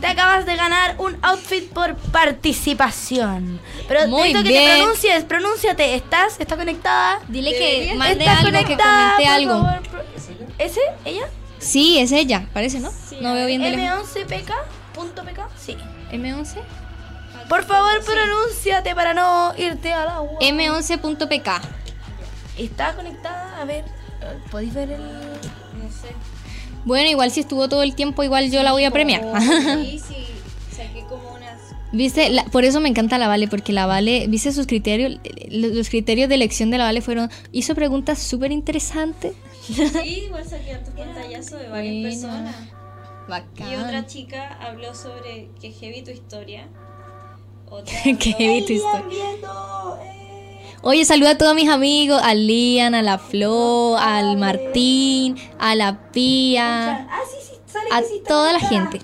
te acabas de ganar un outfit por participación. Pero Muy necesito que bien. te pronuncies, pronúnciate, ¿estás? ¿Está conectada? Dile que ¿Está algo, que conectada, comente por algo. favor? ¿Ese? ¿Ella? Sí, es ella, parece, ¿no? Sí, no veo bien de lejos. M11pk.pk, sí. M11. Por favor, pronúnciate para no irte al agua. M11.pk. ¿Está conectada? A ver, ¿podéis ver el...? Bueno, igual si estuvo todo el tiempo, igual yo la voy a premiar. [LAUGHS] Sí, sí, saqué como unas. Viste, La- por eso me encanta la Vale, porque la Vale, viste sus criterios, los criterios de elección de la Vale fueron, hizo preguntas súper interesantes. Sí, igual saqué hartos pantallazos de varias Buena. personas. Bacán. Y otra chica habló sobre que heavy tu historia. [LAUGHS] Otra habló- heavy tu historia. Oye, saluda a todos mis amigos, a Lian, a la Flo, al Martín, a la Pía, Ah, sí, sí, sale a sí toda la gente.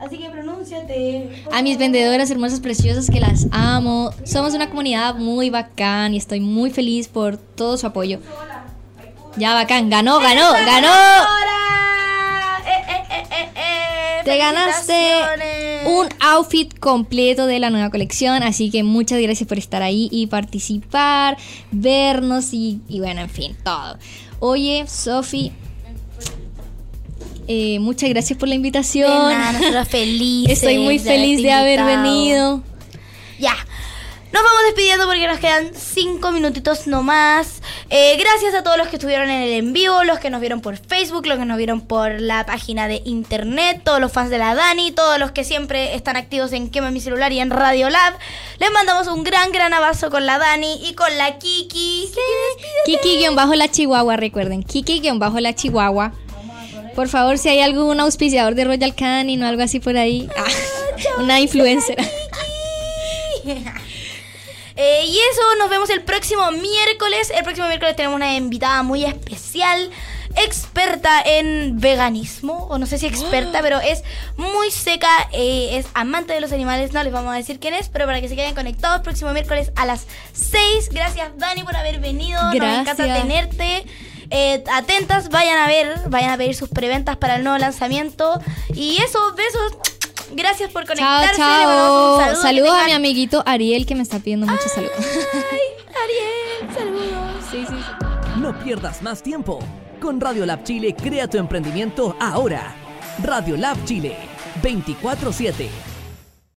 Así que pronúnciate. A mis vendedoras hermosas, preciosas, que las amo. Somos una comunidad muy bacán y estoy muy feliz por todo su apoyo. Ya, bacán, ganó, ganó, ganó. Te ganaste un outfit completo de la nueva colección. Así que muchas gracias por estar ahí y participar, vernos y, y bueno, en fin, todo. Oye, Sofi, eh, muchas gracias por la invitación. De nada, felices [LAUGHS] Estoy muy de feliz de haber invitado. venido. Ya. Nos vamos despidiendo porque nos quedan cinco minutitos nomás. Eh, gracias a todos los que estuvieron en el en vivo, los que nos vieron por Facebook, los que nos vieron por la página de internet, todos los fans de la Dani, todos los que siempre están activos en Quema mi celular y en Radio Lab. Les mandamos un gran, gran abrazo con la Dani y con la Kiki. Kiki-bajo la Chihuahua, recuerden. Kiki-bajo la Chihuahua. Por favor, si hay algún auspiciador de Royal Canin o algo así por ahí. Ah, una influencer. [LAUGHS] Eh, y eso, nos vemos el próximo miércoles. El próximo miércoles tenemos una invitada muy especial, experta en veganismo, o no sé si experta, [GASPS] pero es muy seca, eh, es amante de los animales. No les vamos a decir quién es, pero para que se queden conectados, próximo miércoles a las 6. Gracias, Dani, por haber venido. Nos encanta Gracias. tenerte. Eh, atentas, vayan a ver, vayan a pedir sus preventas para el nuevo lanzamiento. Y eso, besos. Gracias por conectarse. Chao. saludo, Saludos a mi amiguito Ariel que me está pidiendo muchos saludos. Ay, Ariel, saludos. Sí, sí, sí. No pierdas más tiempo. Con Radio Lab Chile crea tu emprendimiento ahora. Radio Lab Chile 24/7